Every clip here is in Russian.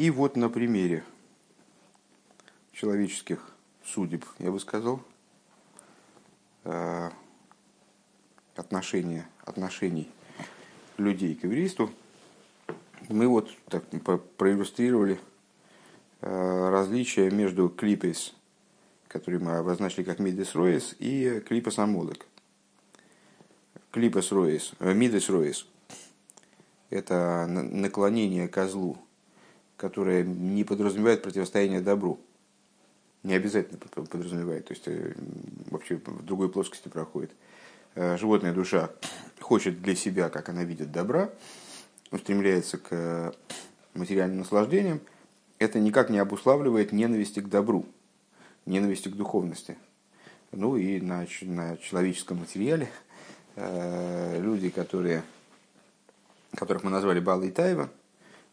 И вот на примере человеческих судеб, я бы сказал, э, отношения, отношений людей к еврейству, мы вот так проиллюстрировали э, различия между клипес, который мы обозначили как мидес роис, и клипес амолек. Клипес роис, э, мидес роис – это наклонение козлу, которое не подразумевает противостояние добру. Не обязательно подразумевает, то есть э, вообще в другой плоскости проходит. Животная душа хочет для себя, как она видит, добра, устремляется к материальным наслаждениям, это никак не обуславливает ненависти к добру, ненависти к духовности. Ну и на, на человеческом материале э, люди, которые, которых мы назвали Бала и Тайва,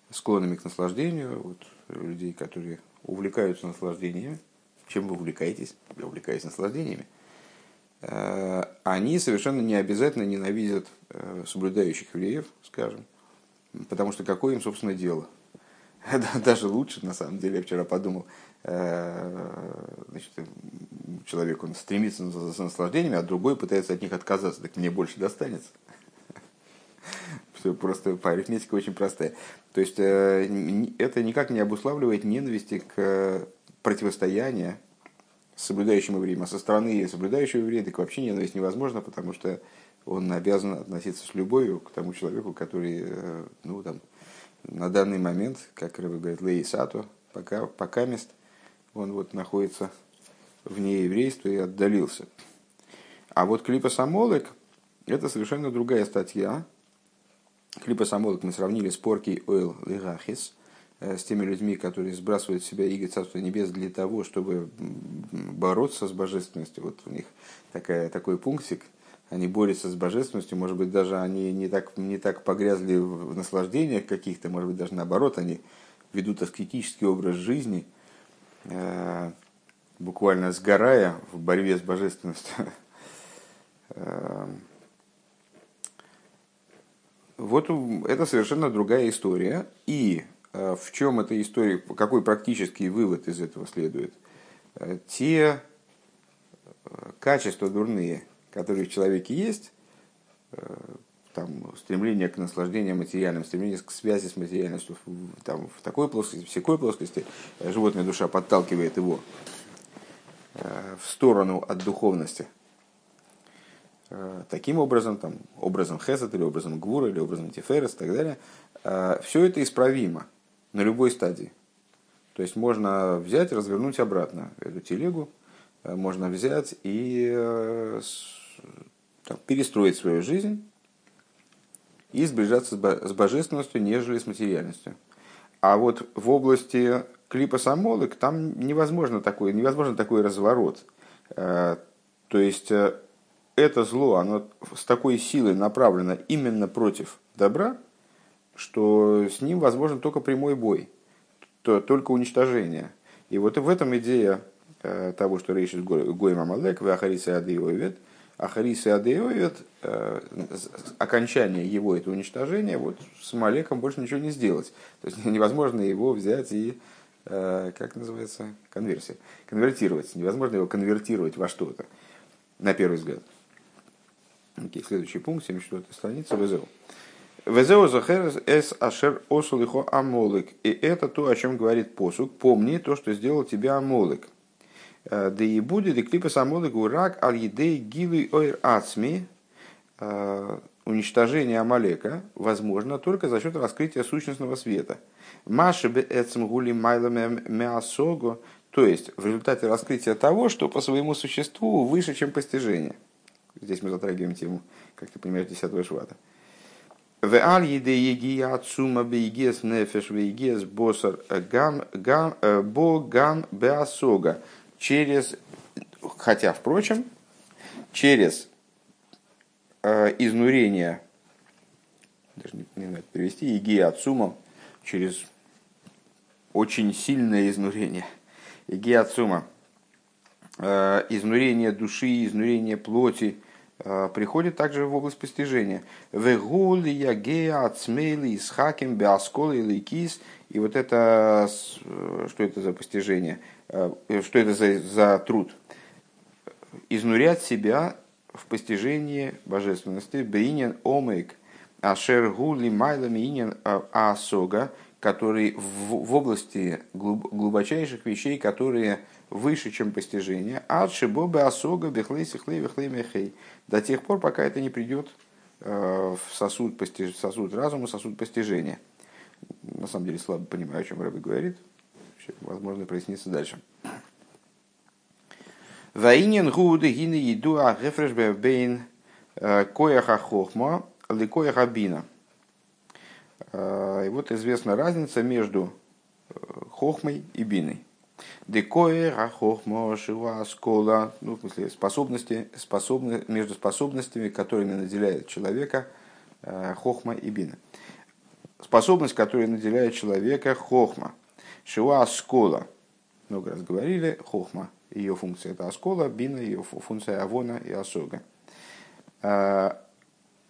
склонными к наслаждению, вот, людей, которые увлекаются наслаждениями. Чем вы увлекаетесь? Я увлекаюсь наслаждениями. Э, они совершенно не обязательно ненавидят э, соблюдающих евреев, скажем, потому что какое им, собственно, дело. Даже лучше, на самом деле, я вчера подумал, э, значит, человек он стремится за наслаждениями, а другой пытается от них отказаться, так мне больше достанется. Просто по арифметике очень простая. То есть это никак не обуславливает ненависти к противостоянию соблюдающим евреем, а со стороны соблюдающего еврея так вообще ненависть невозможно, потому что он обязан относиться с любовью к тому человеку, который, э, ну, там, на данный момент, как Рыба говорит, Лей Сато, пока, пока мест, он вот находится вне еврейства и отдалился. А вот клипа Самолек – это совершенно другая статья. Клипа Самолек мы сравнили с Порки Ойл Лигахис – Э, с теми людьми, которые сбрасывают себя иго Царства Небес для того, чтобы бороться с божественностью. Вот у них такая, такой пунктик, они борются с божественностью, может быть, даже они не так, не так погрязли в наслаждениях каких-то, может быть, даже наоборот, они ведут аскетический образ жизни, э, буквально сгорая в борьбе с божественностью. Вот это совершенно другая история. И Э, в чем эта история, какой практический вывод из этого следует? Э, те э, качества дурные, которые в человеке есть, там, стремление к наслаждению материальным, стремление к связи с материальностью, там, в такой плоскости, в всякой плоскости, животная душа подталкивает его в сторону от духовности. Таким образом, там, образом Хесед или образом Гвура или образом Тиферес и так далее, все это исправимо – на любой стадии. То есть можно взять, развернуть обратно эту телегу, э, можно взять и э, там, перестроить свою жизнь и сближаться с божественностью, нежели с материальностью. А вот в области клипа Самолок там невозможно такой, невозможно такой разворот. Э, то есть это зло, оно с такой силой направлено именно против добра, что с ним возможен только прямой бой, то, только уничтожение. И вот в этом идея э, того, что речь Гоем Амалек, в Ахарисе Адеовет, Ахарисе Адеовет, э, окончание его это уничтожение, вот с Малеком больше ничего не сделать. То есть невозможно его взять и, э, как называется, конверсия, конвертировать. Невозможно его конвертировать во что-то, на первый взгляд. Окей, следующий пункт, 74 страница, ВЗО. Везео захерес эс ашер осулихо амолик. И это то, о чем говорит посук. Помни то, что сделал тебя амолик. Э, да и будет и клипас амолик урак аль едей гилы ойр ацми. Э, уничтожение Амалека возможно только за счет раскрытия сущностного света. Маши бе эцм гули майламе мясого, то есть в результате раскрытия того, что по своему существу выше, чем постижение. Здесь мы затрагиваем тему, как ты понимаешь, 10 швата. В аль еде еги ацума бейгес нефеш бейгес босар гам гам бо гам беасога. Через, хотя, впрочем, через э, изнурение, даже не, не надо перевести, еги ацума, через очень сильное изнурение. Еги ацума, э, изнурение души, изнурение плоти, Э, приходит также в область постижения. Вегули ягея ацмейли с хаким биасколы лейкис. И вот это, что это за постижение, что это за, за труд? Изнурять себя в постижении божественности, бейнин омейк, ашер гули майлами инин асога, который в, в области глуб, глубочайших вещей, которые выше, чем постижение, ад шибобы асога бехлей сихлей вехлей мехей, до тех пор, пока это не придет э, в сосуд, постиж, сосуд разума, сосуд постижения. На самом деле слабо понимаю, о чем Рэбби говорит. Возможно, прояснится дальше. Ваинен гуды гины еду а бейн э, кояха хохма ликояха бина. Э, и вот известна разница между хохмой и биной. Декоэр, хохмо, шива, скола, ну, в смысле, способности, способны, между способностями, которыми наделяет человека э, хохма и бина. Способность, которая наделяет человека хохма. Шива, скола. Много раз говорили, хохма, ее функция это оскола, бина, ее функция авона и осога. Э,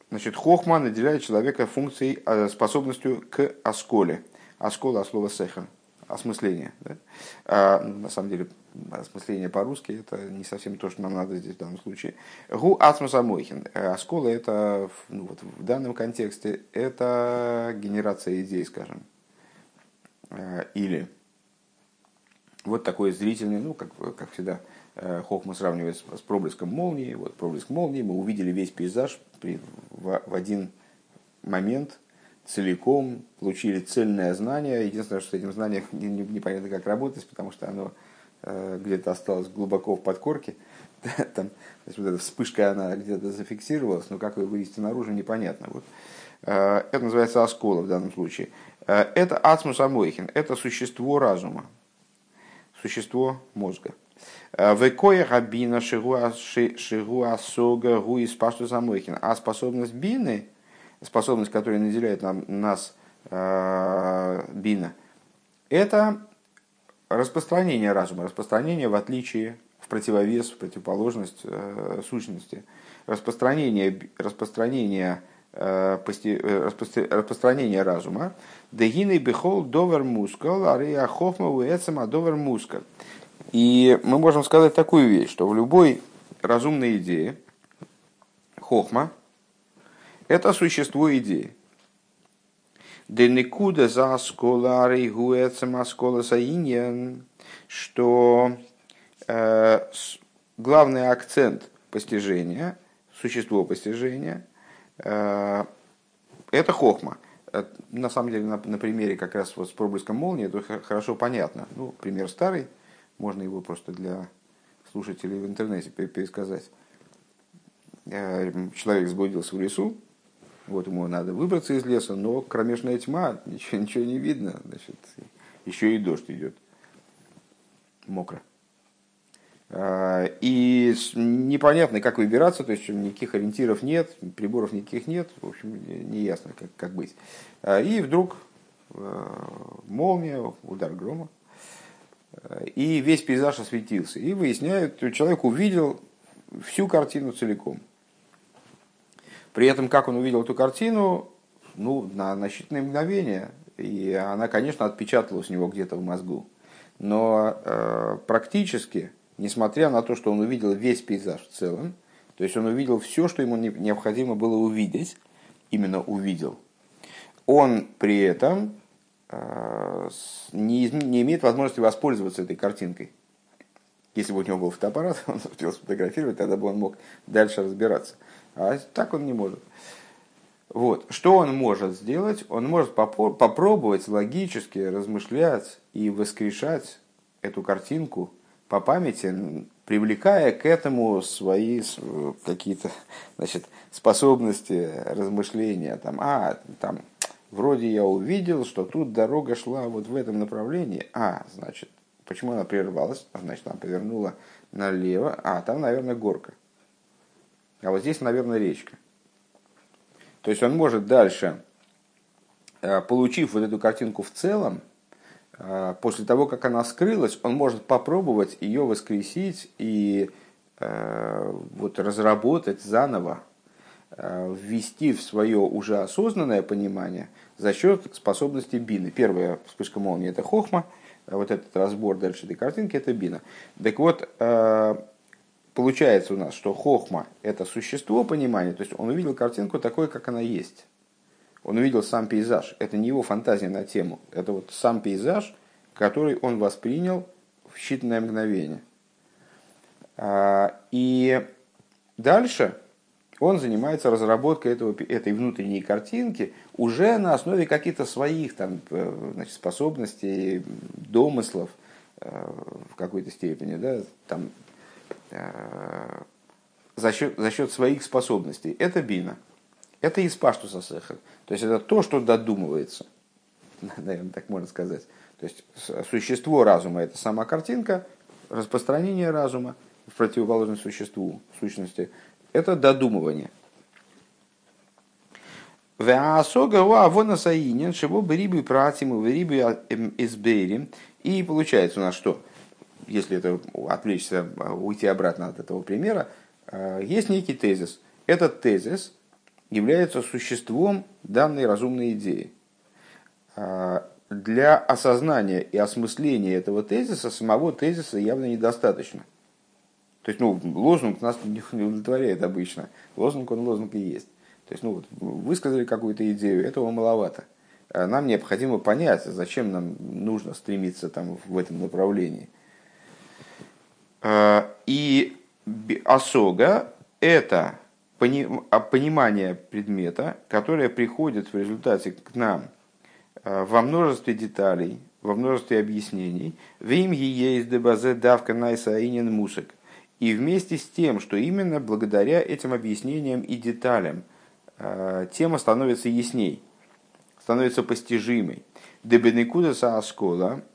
значит, хохма наделяет человека функцией, э, способностью к осколе. Оскола, слово сеха, осмысление. Да? А, на самом деле, осмысление по-русски это не совсем то, что нам надо здесь в данном случае. Гу ацмасамойхин. Оскола это ну, вот в данном контексте это генерация идей, скажем. А, или вот такой зрительный, ну, как, как всегда, э, Хохма сравнивает с, с проблеском молнии. Вот проблеск молнии, мы увидели весь пейзаж при, в, в один момент, целиком, получили цельное знание. Единственное, что с этим знанием непонятно, как работать, потому что оно э, где-то осталось глубоко в подкорке. Там, то есть вот эта вспышка, она где-то зафиксировалась, но как ее вывести наружу, непонятно. Вот. Э, это называется оскола в данном случае. Э, это ацмус амойхин, это существо разума, существо мозга. Векоя рабина шигуа сога гуи спашту самойхин. А способность бины – способность, которая наделяет нам, нас э, бина, это распространение разума, распространение в отличие, в противовес, в противоположность э, сущности, распространение, распространение, э, пости, э, распространение разума, дегины бихол довер мускал, ария хохма уэцема довер мускал. И мы можем сказать такую вещь, что в любой разумной идее хохма – это существо идеи. Денекуда за сколарей гуэцем аскола саиньян, что э, главный акцент постижения, существо постижения, э, это хохма. Э, на самом деле, на, на примере как раз вот с проблеском молнии это хорошо понятно. Ну, пример старый, можно его просто для слушателей в интернете пересказать. Э, человек заблудился в лесу, вот ему надо выбраться из леса, но кромешная тьма, ничего, ничего не видно. Значит, еще и дождь идет. Мокро. А, и непонятно, как выбираться, то есть никаких ориентиров нет, приборов никаких нет, в общем, не ясно, как, как быть. А, и вдруг а, молния, удар грома, и весь пейзаж осветился. И выясняют, человек увидел всю картину целиком. При этом, как он увидел эту картину, ну, на, на считанные мгновения, и она, конечно, отпечаталась у него где-то в мозгу. Но э, практически, несмотря на то, что он увидел весь пейзаж в целом, то есть он увидел все, что ему необходимо было увидеть, именно увидел, он при этом э, не, не имеет возможности воспользоваться этой картинкой. Если бы у него был фотоаппарат, он успел сфотографировать, тогда бы он мог дальше разбираться. А так он не может. Вот. Что он может сделать? Он может попробовать логически размышлять и воскрешать эту картинку по памяти, привлекая к этому свои какие-то значит, способности размышления. Там, а, там, вроде я увидел, что тут дорога шла вот в этом направлении. А, значит, почему она прервалась? Значит, она повернула налево. А, там, наверное, горка. А вот здесь, наверное, речка. То есть он может дальше, э, получив вот эту картинку в целом, э, после того, как она скрылась, он может попробовать ее воскресить и э, вот разработать заново ввести в свое уже осознанное понимание за счет способности бины. Первая вспышка молнии – это хохма, вот этот разбор дальше этой картинки – это бина. Так вот, получается у нас, что хохма – это существо понимания, то есть он увидел картинку такой, как она есть. Он увидел сам пейзаж. Это не его фантазия на тему. Это вот сам пейзаж, который он воспринял в считанное мгновение. А, и дальше он занимается разработкой этого, этой внутренней картинки уже на основе каких-то своих там, э, значит, способностей, домыслов э, в какой-то степени. Да, там, за счет, за счет своих способностей. Это бина. Это из паштуса сехер. То есть это то, что додумывается. Наверное, так можно сказать. То есть существо разума – это сама картинка, распространение разума в противоположность существу, сущности, это додумывание. И получается у нас что? Если это отвлечься, уйти обратно от этого примера, э, есть некий тезис. Этот тезис является существом данной разумной идеи. Э, для осознания и осмысления этого тезиса самого тезиса явно недостаточно. То есть, ну, лозунг нас не удовлетворяет обычно. Лозунг, он лозунг и есть. То есть, ну, вот, высказали какую-то идею, этого маловато. Э, нам необходимо понять, зачем нам нужно стремиться там, в этом направлении. Э, и осога – это а, понимание предмета, которое приходит в результате к нам э, во множестве деталей, во множестве объяснений. Вим есть дебазе давка найсаинен мусок. И вместе с тем, что именно благодаря этим объяснениям и деталям тема становится ясней, становится постижимой. Дебенекуда сааскола –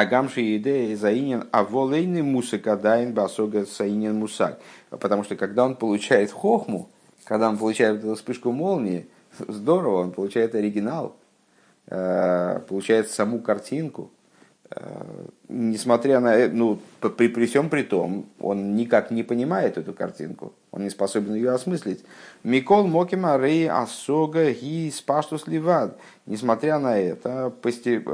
Агамши идея заинен, а волейный мусак адайн басога саинен мусак. Потому что когда он получает хохму, когда он получает эту вспышку молнии, здорово, он получает оригинал, э, получает саму картинку. Э, несмотря на, ну, при, при всем при том, он никак не понимает эту картинку, он не способен ее осмыслить. Микол Мокима Рей Асога Ги Спаштус Ливад. Несмотря на это,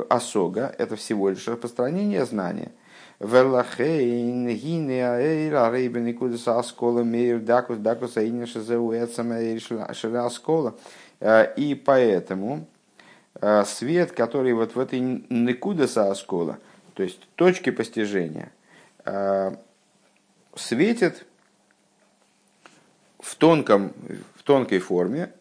Асога – это всего лишь распространение знания. Верлахейн Гине Аэйра Рейбен Никудес Аскола Мейр Дакус Дакус Аинин Шазеу Эцама Шеля Аскола. Э, и поэтому э, свет, который вот в этой Никудеса Аскола, то есть точке постижения, э, светит в, тонком, в тонкой форме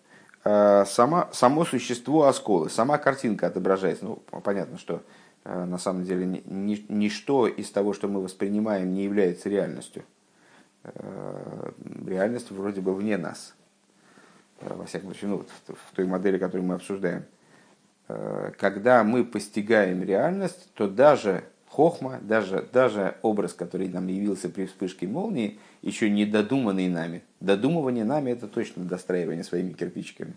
э, сама, само существо осколы, сама картинка отображается. Ну, понятно, что э, на самом деле ни, ничто из того, что мы воспринимаем, не является реальностью. Э, реальность вроде бы вне нас. Во всяком случае, ну, в той модели, которую мы обсуждаем. Когда мы постигаем реальность, то даже хохма, даже, даже образ, который нам явился при вспышке молнии, еще не додуманный нами. Додумывание нами это точно достраивание своими кирпичиками.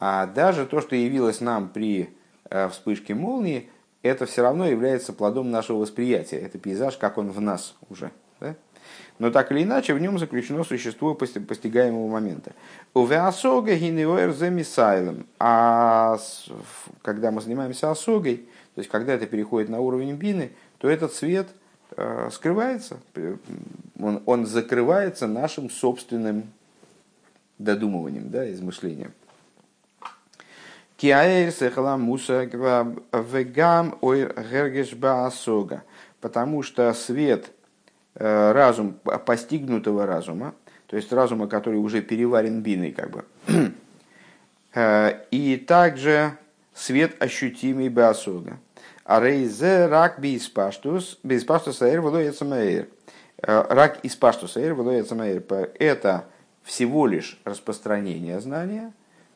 А даже то, что явилось нам при э, вспышке молнии, это все равно является плодом нашего восприятия. Это пейзаж, как он в нас уже. Да? Но так или иначе, в нем заключено существо постигаемого момента. А когда мы занимаемся осогой, то есть, когда это переходит на уровень бины, то этот свет э, скрывается, он, он закрывается нашим собственным додумыванием, да, измышлением. Потому что свет, э, разум, постигнутого разума, то есть разума, который уже переварен биной, как бы, э, и также свет ощутимый беосога. А рейзе рак бейспаштус, бейспаштус аэр вылоецамаэр. Э, рак из паштус аэр вылоецамаэр. Это всего лишь распространение знания,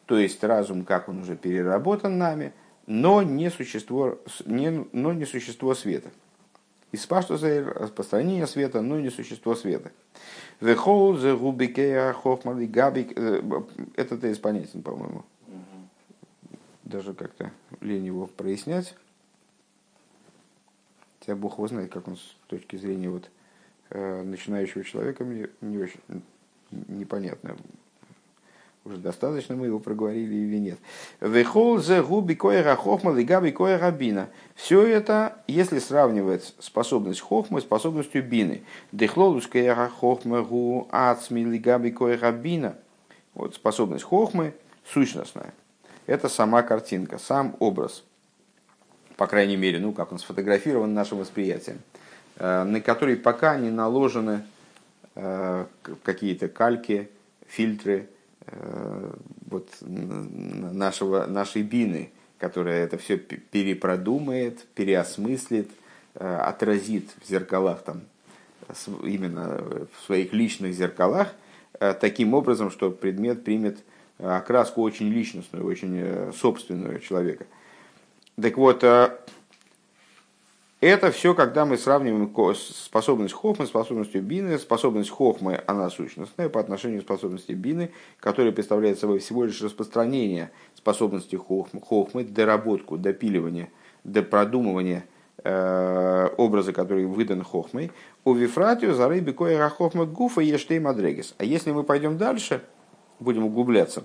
то есть разум, как он уже переработан нами, но не существо, не, но не существо света. Из паштуса распространение света, но не существо света. Вехол зе губикея хохмали габик. Э, это тезис понятен, по-моему даже как-то лень его прояснять. Хотя Бог его знает, как он с точки зрения вот, э, начинающего человека мне не очень непонятно. Уже достаточно мы его проговорили или нет. Вехол зе губи коера хохма лигаби коера бина. Все это, если сравнивать способность хохмы с способностью бины. Дехлолус коера хохма гу ацми лигаби коера бина. Вот способность хохмы сущностная. Это сама картинка, сам образ. По крайней мере, ну, как он сфотографирован нашим восприятием. Э, на который пока не наложены э, какие-то кальки, фильтры э, вот, нашего, нашей бины, которая это все перепродумает, переосмыслит, отразит в зеркалах, там, именно в своих личных зеркалах, таким образом, что предмет примет окраску очень личностную, очень собственную человека. Так вот, это все, когда мы сравниваем способность хохмы с способностью бины. Способность хохмы, она сущностная по отношению к способности бины, которая представляет собой всего лишь распространение способности хохмы, хохмы доработку, допиливание, допродумывание э, образа, который выдан хохмой. У вифратию за рыби коера хохма гуфа ештей мадрегис. А если мы пойдем дальше, будем углубляться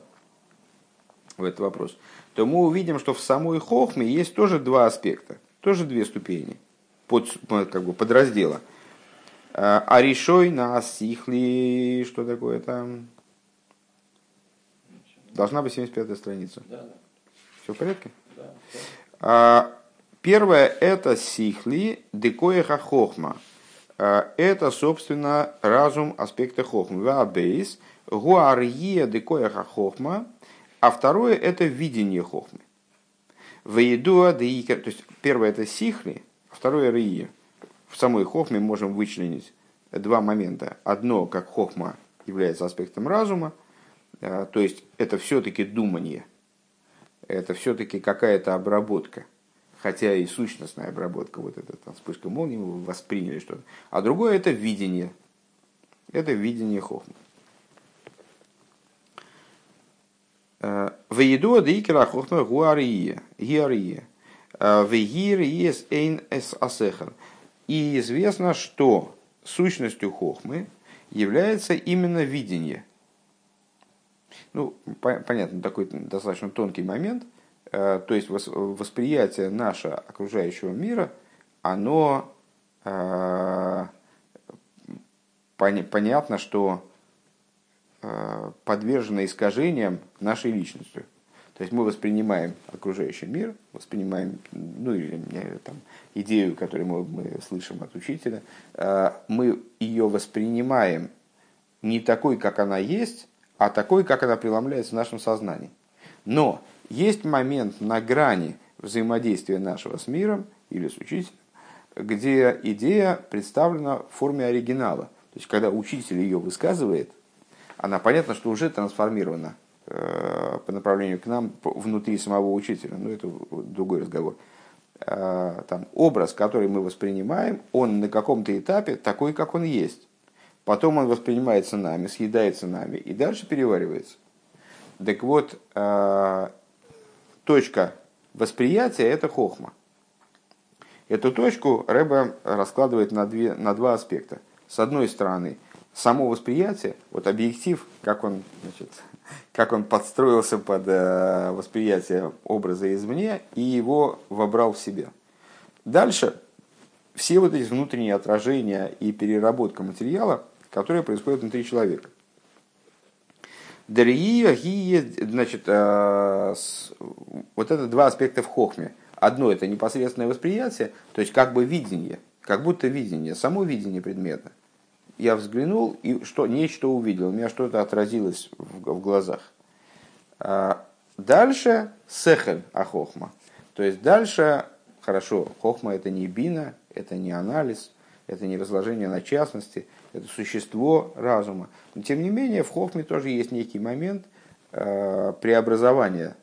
в этот вопрос, то мы увидим, что в самой хохме есть тоже два аспекта – тоже две ступени, под, как бы подраздела. А решой на сихли, что такое там? Должна быть 75-я страница. Да, да. Все в порядке? Да. А, первое это сихли декоеха хохма. А, это, собственно, разум аспекта хохмы. Вабейс, гуарье декоеха хохма. А второе это видение хохмы. Вейдуа деикер, то есть первое это сихли, а второе рие. В самой хохме можем вычленить два момента. Одно, как хохма является аспектом разума, а, то есть это все-таки думание, это все-таки какая-то обработка, хотя и сущностная обработка, вот эта там, вспышка молнии, мы восприняли что-то. А другое это видение, это видение хохмы. Вееду дейкера хохма гуария, гиария. Вегир есть эйн эс асехар. И известно, что сущностью хохмы является именно видение. Ну, понятно, такой достаточно тонкий момент. То есть восприятие наше окружающего мира, оно понятно, что Э, подвержена искажениям нашей личностью. То есть мы воспринимаем окружающий мир, воспринимаем, ну или там, идею, которую мы, мы слышим от учителя, э, мы ее воспринимаем не такой, как она есть, а такой, как она преломляется в нашем сознании. Но есть момент на грани взаимодействия нашего с миром или с учителем, где идея представлена в форме оригинала. То есть, когда учитель ее высказывает – она понятно, что уже трансформирована э, по направлению к нам внутри самого учителя. Но это другой разговор. Э, там, образ, который мы воспринимаем, он на каком-то этапе такой, как он есть. Потом он воспринимается нами, съедается нами и дальше переваривается. Так вот, э, точка восприятия – это хохма. Эту точку Рэба раскладывает на, две, на два аспекта. С одной стороны – само восприятие, вот объектив, как он, значит, как он подстроился под э, восприятие образа извне и его вобрал в себя. Дальше все вот эти внутренние отражения и переработка материала, которые происходят внутри человека. Дария, значит, э, вот это два аспекта в хохме. Одно это непосредственное восприятие, то есть как бы видение, как будто видение, само видение предмета я взглянул и что, нечто увидел, у меня что-то отразилось в, в глазах. А дальше сехель ахохма. То есть дальше, хорошо, хохма это не бина, это не анализ, это не разложение на частности, это существо разума. Но тем не менее в хохме тоже есть некий момент э, преобразования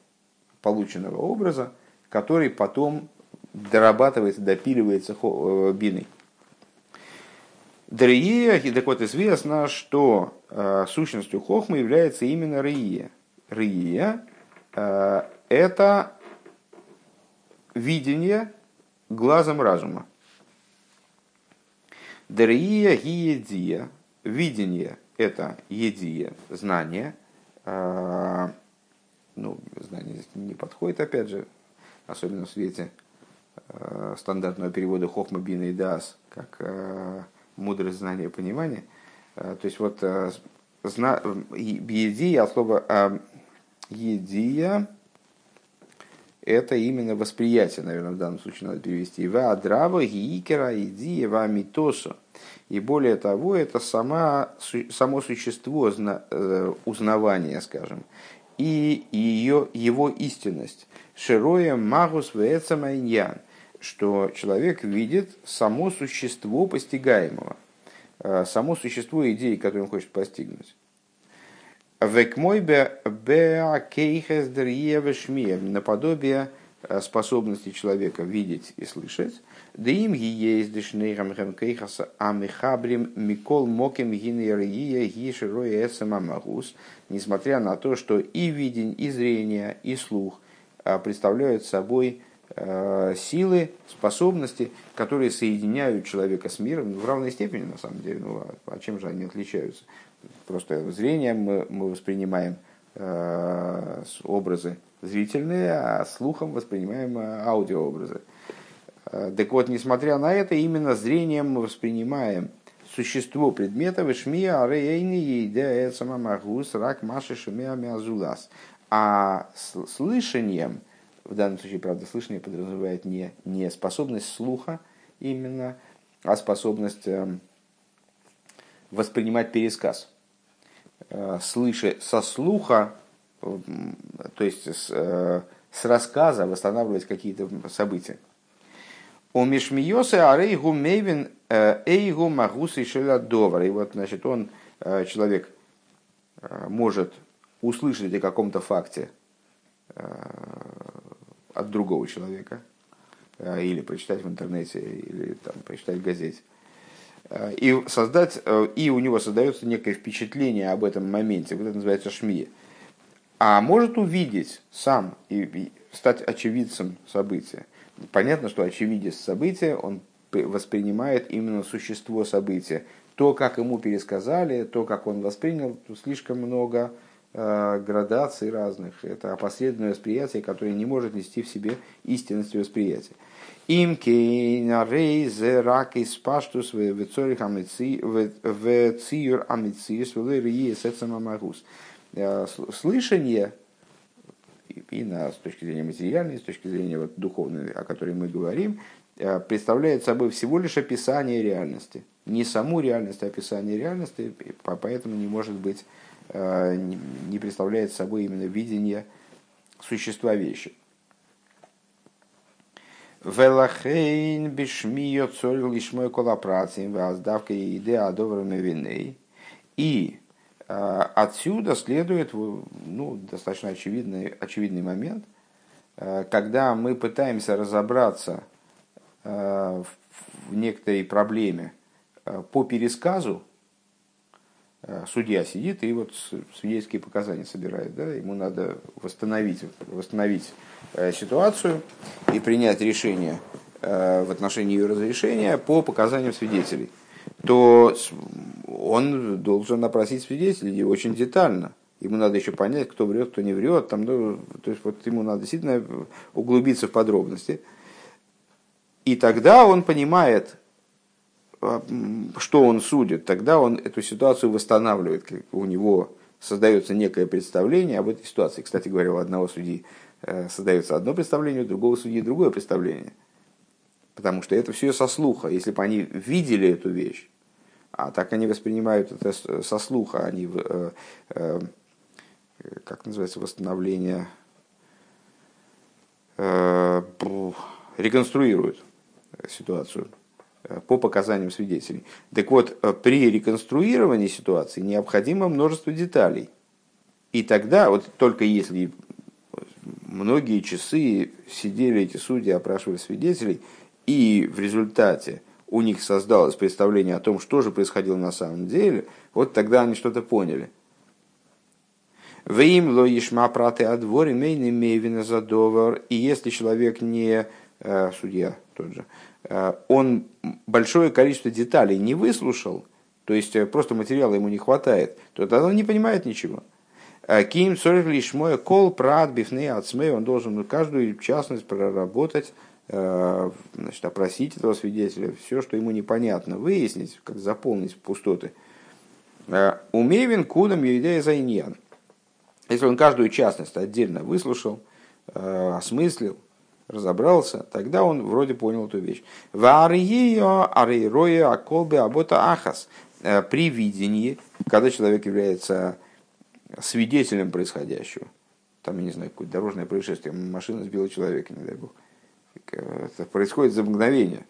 полученного образа, который потом дорабатывается, допиливается э, биной. Дрия, так вот известно, что э, сущностью хохмы является именно рия. Рия э, – это видение глазом разума. Дрия гиедия – видение – это едия, знание, ну, знание здесь не подходит, опять же, особенно в свете стандартного перевода Хохма Бина и Дас, как мудрость знания понимания. То есть вот зна... едия, от слова едия, это именно восприятие, наверное, в данном случае надо перевести. Ва адрава гиикера иди ва митоса. И более того, это сама, само существо э, узнавания, скажем, и ее, его истинность. Широя магус вецамайньян, что человек видит само существо постигаемого, э, само существо идеи, которую он хочет постигнуть. Наподобие э, способности человека видеть и слышать. Да им есть дешнейрам кейхаса амихабрим микол моким гинерия гишероя эсамамагус. Несмотря на то, что и видень, и зрение, и слух э, представляют собой силы, способности, которые соединяют человека с миром в равной степени, на самом деле. Ну, а, а чем же они отличаются? Просто зрением мы, мы воспринимаем э, образы зрительные, а слухом воспринимаем э, аудиообразы. Э, так вот, несмотря на это, именно зрением мы воспринимаем существо предмета вишмия арейни еде самамагус рак маши шумия мязулас. А слышанием, в данном случае, правда, слышание подразумевает не, не способность слуха именно, а способность эм, воспринимать пересказ. Э, слыша со слуха, то есть с, э, с рассказа восстанавливать какие-то события. У Мишмиосы Арейгу Мейвин э, Эйгу Магусы Шелядовар. И вот, значит, он, человек, может услышать о каком-то факте от другого человека, или прочитать в интернете, или там, прочитать в газете. Э, и, создать, э, и у него создается некое впечатление об этом моменте, вот это называется шмия. А может увидеть сам и, и стать очевидцем события. Понятно, что очевидец события, он воспринимает именно существо события. То, как ему пересказали, то, как он воспринял, слишком много э, градаций разных. Это опосредованное восприятие, которое не может нести в себе истинность восприятия. Им кейна рейзе рак из паштус в цорих в циюр амициус сецамамагус. Э, слышание и на, с точки зрения материальной, с точки зрения вот, духовной, о которой мы говорим, э, представляет собой всего лишь описание реальности. Не саму реальность, а описание реальности, поэтому не может быть, э, не представляет собой именно видение существа вещи. Велахейн бишмио цоль лишмой колопрацием воздавка и идея виней. И а, отсюда следует ну, достаточно очевидный, очевидный момент, а, когда мы пытаемся разобраться в некоторой проблеме по пересказу, судья сидит и вот свидетельские показания собирает, да, ему надо восстановить, восстановить Э, ситуацию и принять решение э, в отношении ее разрешения по показаниям свидетелей, то он должен опросить свидетелей очень детально. Ему надо еще понять, кто врет, кто не врет. Там, ну, то есть вот ему надо действительно углубиться в подробности. И тогда он понимает, э, что он судит. Тогда он эту ситуацию восстанавливает. У него создается некое представление об этой ситуации. Кстати говоря, у одного судьи Э, создается одно представление, у другого судьи другое представление. Потому что это все со слуха. Если бы они видели эту вещь, а так они воспринимают это со слуха, они, э, э, как называется, восстановление, реконструируют ситуацию по показаниям свидетелей. Так вот, при реконструировании ситуации необходимо множество деталей. И тогда, вот только если многие часы сидели эти судьи, опрашивали свидетелей, и в результате у них создалось представление о том, что же происходило на самом деле, вот тогда они что-то поняли. Вим ло ешма праты адвори мейны мейвина задовар. И если человек не э, судья тот же, э, он большое количество деталей не выслушал, то есть э, просто материала ему не хватает, то тогда он не понимает ничего. Ким сорих лишь мой кол прад бифней ацмей, он должен каждую частность проработать, значит, опросить этого свидетеля, все, что ему непонятно, выяснить, как заполнить пустоты. Умевин кудам юдея зайньян. Если он каждую частность отдельно выслушал, осмыслил, разобрался, тогда он вроде понял эту вещь. ахас. Э, при видении, когда человек является свидетелем происходящего, там, я не знаю, какое-то дорожное происшествие, машина сбила человека, не дай бог. Это происходит за мгновение.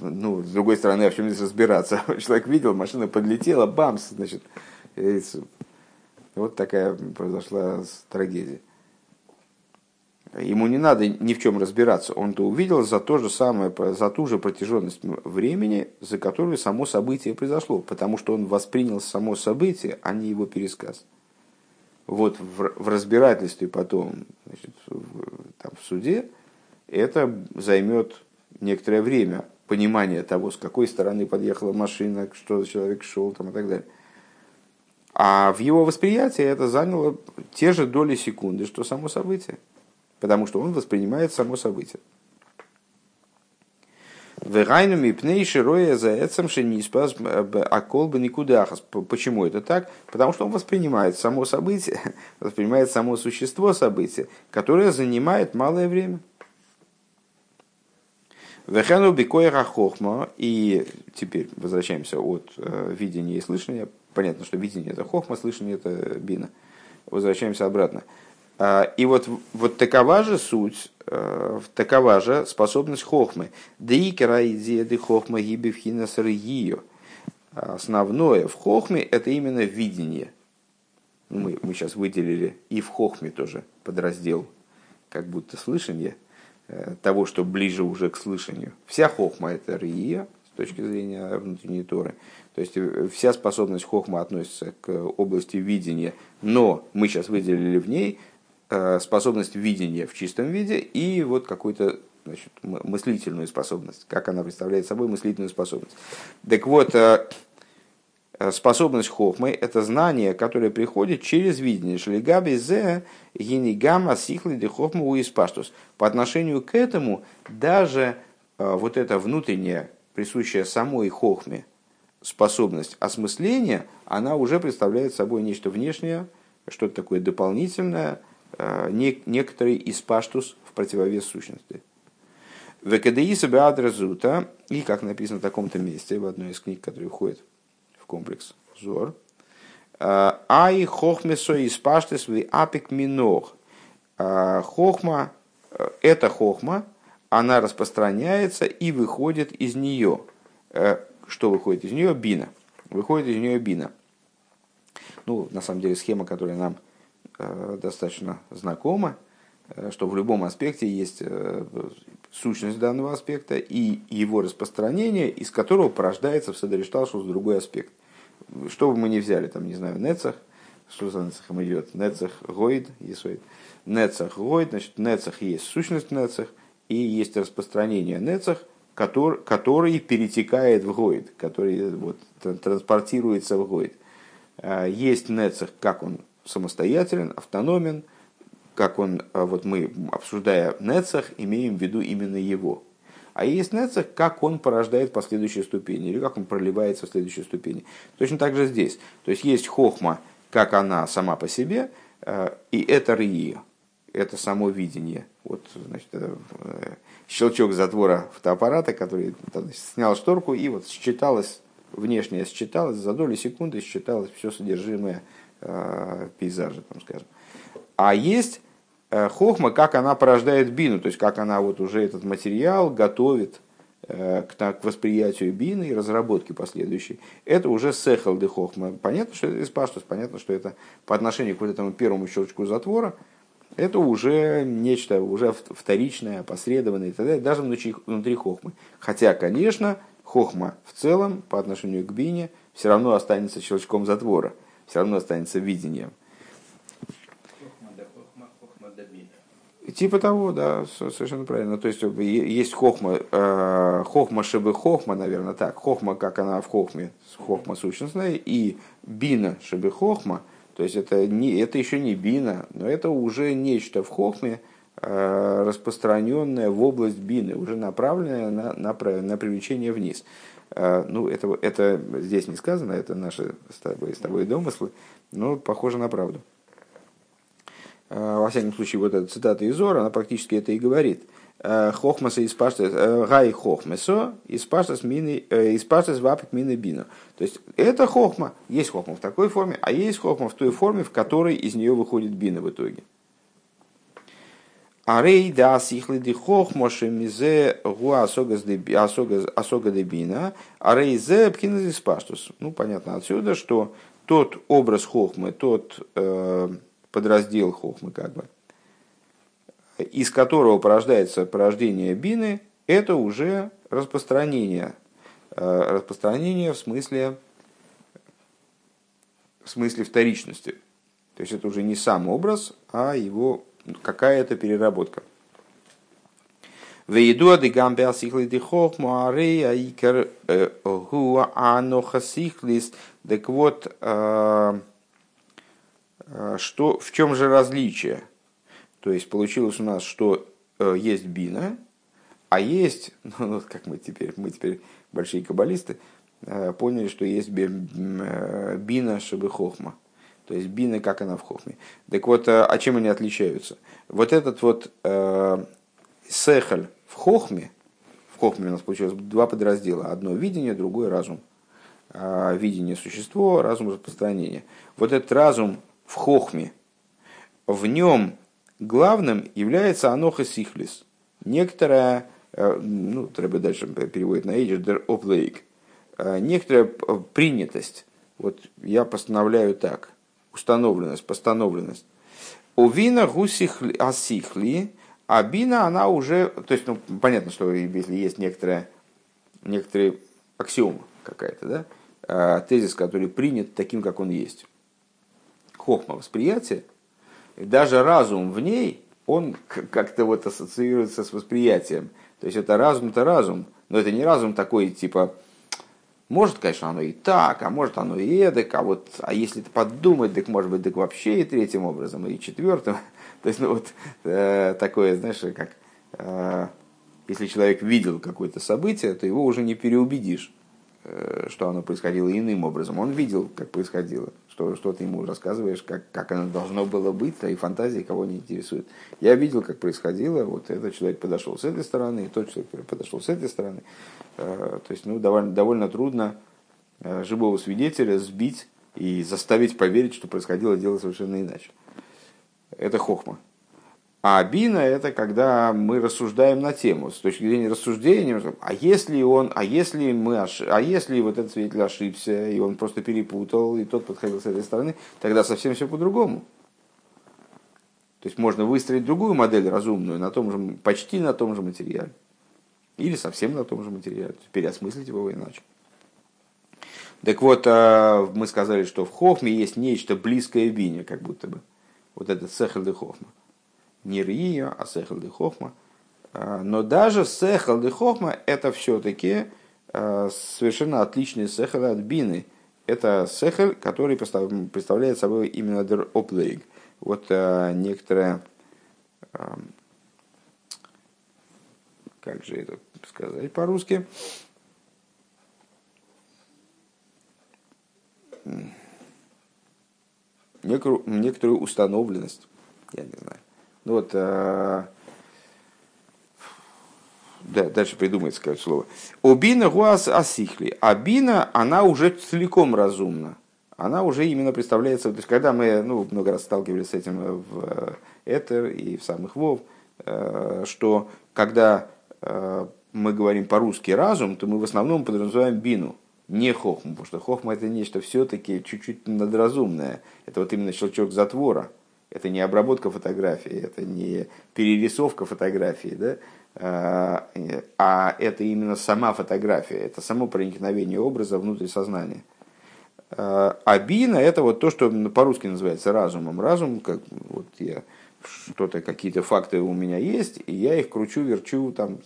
Ну, с другой стороны, а в чем здесь разбираться? Человек видел, машина подлетела, бамс, значит, вот такая произошла трагедия. Ему не надо ни в чем разбираться. Он-то увидел за то же самое, за ту же протяженность времени, за которую само событие произошло, потому что он воспринял само событие, а не его пересказ. Вот в, в разбирательстве потом, значит, в, там, в суде, это займет некоторое время понимание того, с какой стороны подъехала машина, что за человек шел там, и так далее. А в его восприятии это заняло те же доли секунды, что само событие потому что он воспринимает само событие. Вегайнуми пней широя за эцем шениспас аколба никудахас. Почему это так? Потому что он воспринимает само событие, воспринимает само существо события, которое занимает малое время. Вехану бикоя хохма. И теперь возвращаемся от э, видения и слышания. Понятно, что видение это хохма, слышание это бина. Возвращаемся обратно. А, и вот, вот такова же суть, э, такова же способность хохмы. Дикера идея де хохма гибевхина саргию. Основное в хохме это именно видение. Ну, мы, мы сейчас выделили и в хохме тоже подраздел, как будто слышание э, того, что ближе уже к слышанию. Вся хохма это рия с точки зрения внутренней торы. То есть э, вся способность хохма относится к области видения, но мы сейчас выделили в ней способность видения в чистом виде и вот какую-то значит, мыслительную способность, как она представляет собой мыслительную способность. Так вот, э, э, способность хохмы – это знание, которое приходит через видение. Шлигаби зе гинигама сихли де хохму уиспаштус. По отношению к этому даже вот эта внутренняя, присущая самой хохме, способность осмысления, она уже представляет собой нечто внешнее, что-то такое дополнительное, Э, некоторый из паштус в противовес сущности. Векадеиса Беадразута, и как написано в таком-то месте, в одной из книг, которые входят в комплекс Зор, э, Ай хохмесо из паштес ви апик минох. Э, хохма, эта хохма, она распространяется и выходит из нее. Что выходит из нее? Бина. Выходит из нее бина. Ну, на самом деле, схема, которая нам Э, достаточно знакомо, э, что в любом аспекте есть э, сущность данного аспекта и его распространение, из которого порождается в Седеришталшус другой аспект. Что бы мы ни взяли, там, не знаю, Нецах, что за Нецахом идет? Нецах Гойд, Есоид. Нецах Гойд, значит, Нецах есть сущность Нецах, и есть распространение Нецах, который, который перетекает в Гойд, который вот, транспортируется в Гойд. Есть Нецах, как он самостоятелен, автономен, как он, а, вот мы, обсуждая Нецах, имеем в виду именно его. А есть Нецах, как он порождает последующие ступени, или как он проливается в следующие ступени. Точно так же здесь. То есть есть хохма, как она сама по себе, а, и это рия, это само видение. Вот, значит, э, щелчок затвора фотоаппарата, который значит, снял шторку, и вот считалось, внешнее считалось, за доли секунды считалось все содержимое Э, пейзажа, там, скажем. А есть э, хохма, как она порождает бину, то есть как она вот уже этот материал готовит э, к, к восприятию бины и разработке последующей. Это уже сехал де хохма. Понятно, что это испаштус, понятно, что это по отношению к вот этому первому щелчку затвора, это уже нечто уже вторичное, посредованное и так далее, даже внутри, внутри хохмы. Хотя, конечно, хохма в целом по отношению к бине все равно останется щелчком затвора – все равно останется видением. Типа того, да, совершенно правильно. То есть есть хохма, э, хохма шибы хохма, наверное, так. Хохма, как она в хохме, хохма сущностная, и бина шибы хохма, То есть это, не, это еще не бина, но это уже нечто в хохме, э, распространенное в область бины, уже направленное на, на, на привлечение вниз. Э, ну, это, это здесь не сказано, это наши с тобой, с тобой домыслы, но похоже на правду. Э, во всяком случае, вот эта цитата из Зора, она практически это и говорит – Э, хохмаса из э, гай хохмесо, из паштас мины, э, вапик мины бину. То есть это хохма, есть хохма в такой форме, а есть хохма в той форме, в которой из нее выходит бина в итоге. Арей да сихлиди хохмоши мизе гуа асога де бина, арей зе пхиназис паштус. Ну, понятно отсюда, что тот образ хохмы, тот э, подраздел хохмы, как бы, из которого порождается порождение бины, это уже распространение. Э, распространение в смысле, в смысле вторичности. То есть это уже не сам образ, а его какая-то переработка. Вейду адыгам беасихли дихох муарей аикер э, гуа анохасихлис. Так вот, э, что, в чем же различие? То есть получилось у нас, что э, есть бина, а есть, ну, как мы теперь, мы теперь большие каббалисты, э, поняли, что есть э, бина шибы хохма. То есть бина, как она в хохме. Так вот, а чем они отличаются? Вот этот вот э, сехаль в хохме, в хохме у нас получилось два подраздела. Одно видение, другое разум. А видение – существо, разум – распространение. Вот этот разум в хохме, в нем главным является аноха сихлис. Некоторая, э, ну, треба дальше переводит на эйдж, дер оплейк, э, некоторая принятость. Вот я постановляю так, установленность, постановленность. У вина гусихли асихли, а бина она уже, то есть, ну, понятно, что если есть некоторая, некоторая аксиома какая-то, да, э, тезис, который принят таким, как он есть. Хохма восприятие – даже разум в ней, он как-то вот ассоциируется с восприятием. То есть это разум-то разум, но это не разум такой, типа, может, конечно, оно и так, а может, оно и эдак, а вот, а если подумать, так может быть, так вообще и третьим образом, и четвертым. То есть, ну вот, э, такое, знаешь, как, э, если человек видел какое-то событие, то его уже не переубедишь. Э, что оно происходило иным образом. Он видел, как происходило, что, что ты ему рассказываешь, как, как оно должно было быть, твои фантазии кого не интересуют. Я видел, как происходило, вот этот человек подошел с этой стороны, и тот человек подошел с этой стороны. Э, то есть, ну, довольно, довольно трудно э, живого свидетеля сбить и заставить поверить, что происходило дело совершенно иначе. Это хохма. А бина это когда мы рассуждаем на тему, с точки зрения рассуждения, а если он, а если мы, ош... а если вот этот свидетель ошибся, и он просто перепутал, и тот подходил с этой стороны, тогда совсем все по-другому. То есть можно выстроить другую модель разумную на том же, почти на том же материале. Или совсем на том же материале, переосмыслить его иначе. Так вот, а, мы сказали, что в Хохме есть нечто близкое Бине, как будто бы. Вот этот Сехель де Хохма не Рия, а Сехал де Хохма. А, но даже Сехал де Хохма это все-таки а, совершенно отличный Сехал от Бины. Это Сехал, который представляет собой именно Дер Оплейг. Вот а, некоторая как же это сказать по-русски? Некоторую, некоторую установленность, я не знаю. Ну вот, э, да, дальше придумается какое слово. Обина гуас асихли. А бина, она уже целиком разумна. Она уже именно представляется, то есть когда мы ну, много раз сталкивались с этим в э, Этер и в самых Вов, э, что когда э, мы говорим по-русски разум, то мы в основном подразумеваем бину, не хохму, потому что хохма это нечто все-таки чуть-чуть надразумное. Это вот именно щелчок затвора – это не обработка фотографии, это не перерисовка фотографии, да? а, а это именно сама фотография, это само проникновение образа внутрь сознания. А бина это вот то, что по-русски называется разумом. Разум, как вот я что-то, какие-то факты у меня есть, и я их кручу, верчу, там,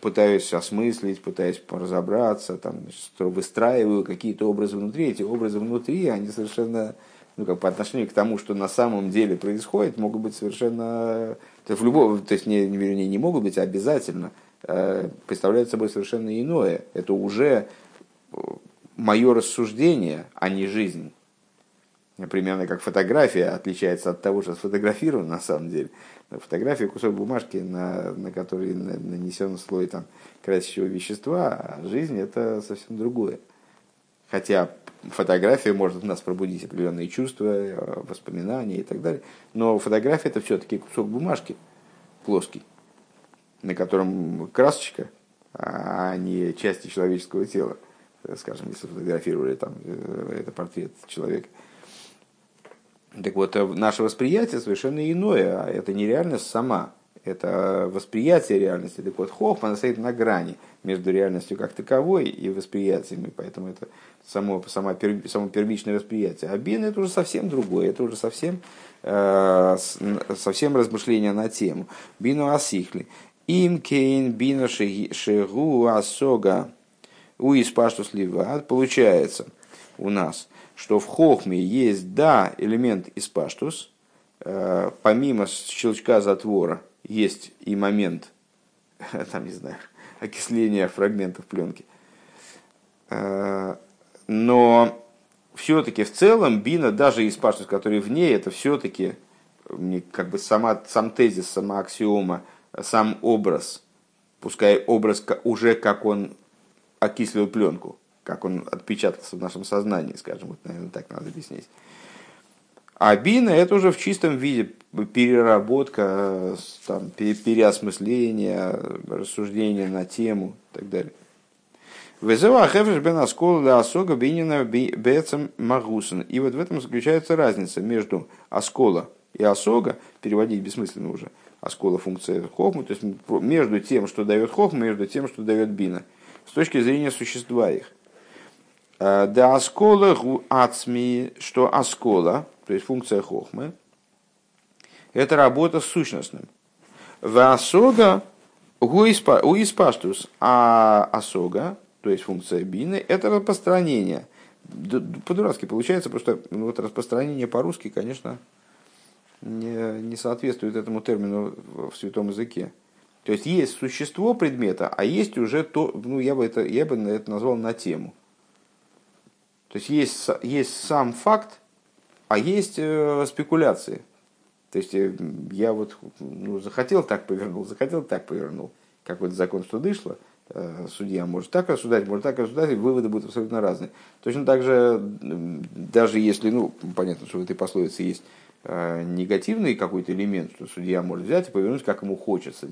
пытаюсь осмыслить, пытаюсь разобраться, там, выстраиваю какие-то образы внутри. Эти образы внутри, они совершенно ну, как по отношению к тому, что на самом деле происходит, могут быть совершенно, то в любом, то есть не, вернее, не могут быть, а обязательно э, представляют собой совершенно иное. Это уже э, мое рассуждение, а не жизнь. Примерно как фотография отличается от того, что сфотографировано на самом деле. Фотография кусок бумажки, на, на который нанесен слой там, красящего вещества, а жизнь это совсем другое. Хотя фотография может в нас пробудить определенные чувства, э, воспоминания и так далее. Но фотография это все-таки кусок бумажки плоский, на котором красочка, а не части человеческого тела. Скажем, если фотографировали там, э, это портрет человека. Так вот, э, наше восприятие совершенно иное, а это не реальность сама, это восприятие реальности. Так вот, Хохма стоит на грани между реальностью как таковой и восприятиями, поэтому это само, само, само первичное восприятие. А бин это уже совсем другое, это уже совсем, э, совсем размышление на тему. Бину асихли. Им кейн бину шегу асога у испаштус ливат. Получается у нас, что в хохме есть, да, элемент испаштус, э, помимо щелчка затвора, есть и момент, там, не знаю, окисления фрагментов пленки. Э, но все-таки в целом бина, даже из паштус, который в ней, это все-таки как бы сама, сам тезис, сама аксиома, сам образ, пускай образ уже как он окислил пленку, как он отпечатался в нашем сознании, скажем, вот, наверное, так надо объяснить. А бина это уже в чистом виде переработка, там, переосмысление, рассуждение на тему и так далее. Везева хефреш бен аскола да асога бинина бецем магусен. И вот в этом заключается разница между аскола и асога, переводить бессмысленно уже, аскола функция хохму, то есть между тем, что дает хохму, между тем, что дает бина, с точки зрения существа их. Э, да аскола гу ацми, что аскола, то есть функция хохмы, это работа с сущностным. В асога у испаштус, а асога, то есть функция бины, это распространение. По-дурацки получается, что ну, вот распространение по-русски, конечно, не, не соответствует этому термину в святом языке. То есть есть существо предмета, а есть уже то, ну я бы это, я бы это назвал на тему. То есть есть, есть сам факт, а есть э, спекуляции. То есть э, я вот ну, захотел так повернул, захотел так повернул. Как вот закон что дышло, Э, судья может так рассуждать, может так рассуждать, и выводы будут абсолютно разные. Точно так же, даже если, ну, понятно, что в этой пословице есть э, негативный какой-то элемент, что судья может взять и повернуть, как ему хочется.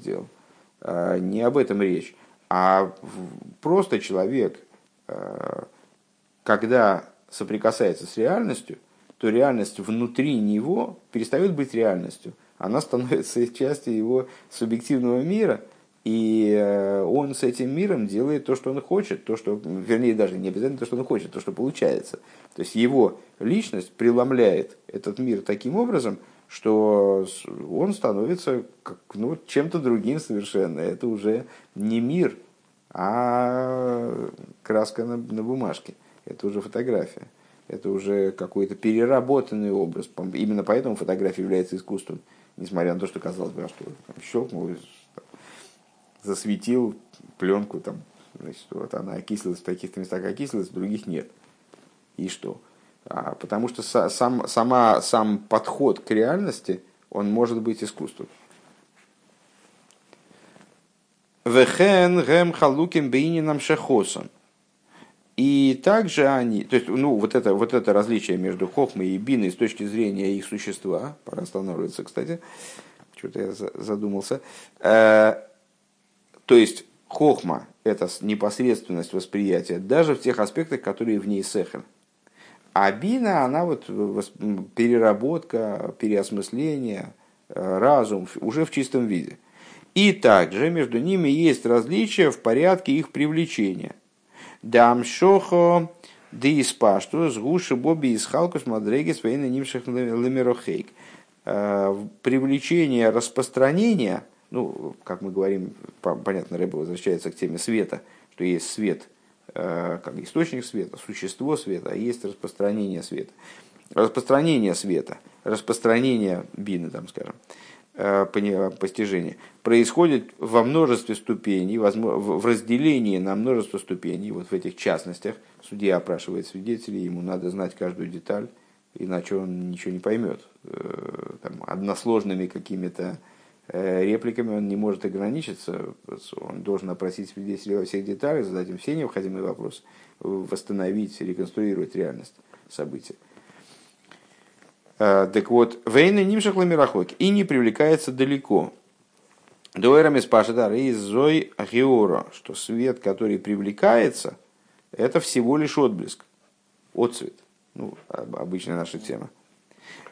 Э, не об этом речь, а просто человек, когда соприкасается с реальностью, то реальность внутри него перестает быть реальностью. Она становится частью его субъективного мира – и э, он с этим миром делает то, что он хочет, то, что, вернее, даже не обязательно то, что он хочет, то, что получается. То есть его личность преломляет этот мир таким образом, что он становится как, ну, чем-то другим совершенно. Это уже не мир, а краска на, на бумажке. Это уже фотография. Это уже какой-то переработанный образ. Именно поэтому фотография является искусством. Несмотря на то, что казалось бы, а что щелкнул, засветил пленку, там, значит, вот она окислилась в каких-то местах окислилась, в других нет. И что? А, потому что сам, сама, сам подход к реальности, он может быть искусством. Вехен гем халуким бейнинам шехосом. И также они, то есть, ну, вот это, вот это различие между хохмой и биной с точки зрения их существа, пора останавливаться, кстати, что-то я задумался, э, то есть хохма – это непосредственность восприятия, даже в тех аспектах, которые в ней сехер. А бина, она вот переработка, переосмысление, э, разум уже в чистом виде. И также между ними есть различия в порядке их привлечения. Дам шохо диспашту с гуши боби из халкус мадреги своей нимших лемерохейк. Э, привлечение распространения – ну, как мы говорим, понятно, Рэба возвращается к теме света, что есть свет, э, как источник света, существо света, а есть распространение света. распространение света, распространение бины, там, скажем, постижения, происходит во множестве ступеней, в разделении на множество ступеней, вот в этих частностях. Судья опрашивает свидетелей, ему надо знать каждую деталь, иначе он ничего не поймет. Там, односложными какими-то репликами он не может ограничиться, он должен опросить свидетелей во всех деталях, задать им все необходимые вопросы, восстановить, реконструировать реальность события. Так вот, вейна нимшах ламирахок и не привлекается далеко. Дуэрами спашидар и зой геора, что свет, который привлекается, это всего лишь отблеск, отцвет. Ну, обычная наша тема.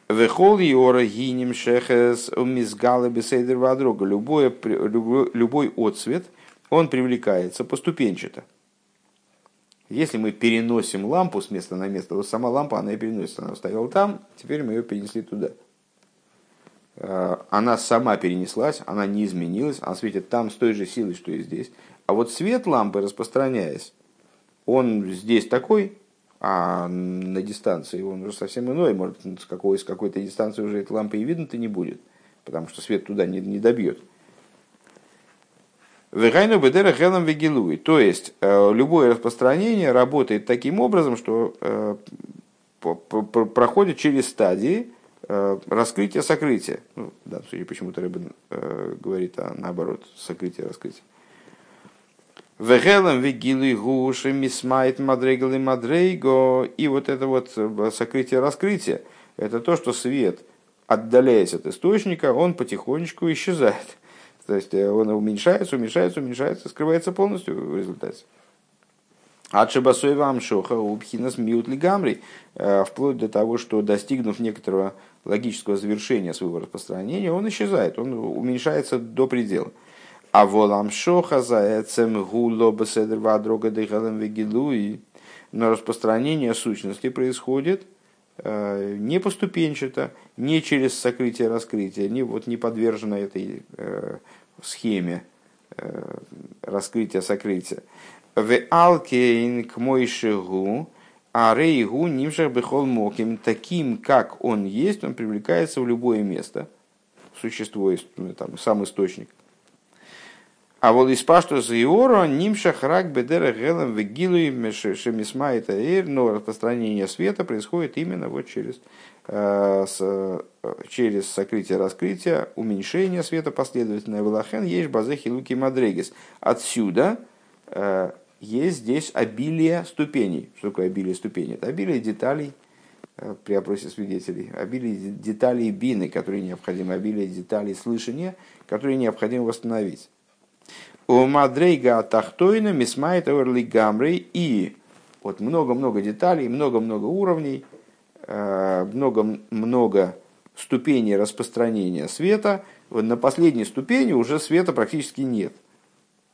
Вехол йора гиним шехес мизгалы бесейдер вадрога. Любой отцвет, он привлекается поступенчато. Если мы переносим лампу с места на место, вот сама лампа, она и переносится. Она стояла там, теперь мы ее перенесли туда. А, она сама перенеслась, она не изменилась, она светит там с той же силой, что и здесь. А вот свет лампы, распространяясь, он здесь такой, а на дистанции он уже совсем иной. Может, с, какой, с какой-то дистанции уже этой лампы и видно-то не будет, потому что свет туда не, не добьет. Вегайну бедера хелам вегилуй. То есть, э, любое распространение работает таким образом, что э, проходит через стадии э, раскрытия-сокрытия. Ну, в данном случае почему-то Рыбин говорит а наоборот, сокрытие-раскрытие. Вегелам вегилуй гуши мисмайт мадрегал и мадрейго. И вот это вот сокрытие-раскрытие, это то, что свет, отдаляясь от источника, он потихонечку исчезает. То есть э, он уменьшается, уменьшается, уменьшается, скрывается полностью в результате. Ачебасой вам шоха убхинас миут лигамри, э, вплоть до того, что достигнув некоторого логического завершения своего распространения, он исчезает, он уменьшается до предела. А волам шоха за эцем гуло беседр вадрога дыхалем вегилуи, но распространение сущности происходит не поступенчато, не через сокрытие-раскрытие, не, вот, не подвержено этой схеме э, раскрытия-сокрытия. В алкейн к мойшигу, а рейгу нимшах бехол моким, таким, как он есть, он привлекается в любое место. Существо, ну, там, сам источник. А вот из пашту за Иора нимшах рак бедера гелем вегилуй шемисма это но распространение света происходит именно вот через Э, с, через сокрытие-раскрытие, уменьшение света последовательное Велахен есть базехи луки мадрегис. Отсюда э, есть здесь обилие ступеней. Что такое обилие ступеней? Это обилие деталей э, при опросе свидетелей, обилие деталей бины, которые необходимы, обилие деталей слышания, которые необходимо восстановить. У Мадрейга Тахтойна Мисмайт Гамрей и. Вот много-много деталей, много-много уровней – много-много э, ступеней распространения света, на последней ступени уже света практически нет –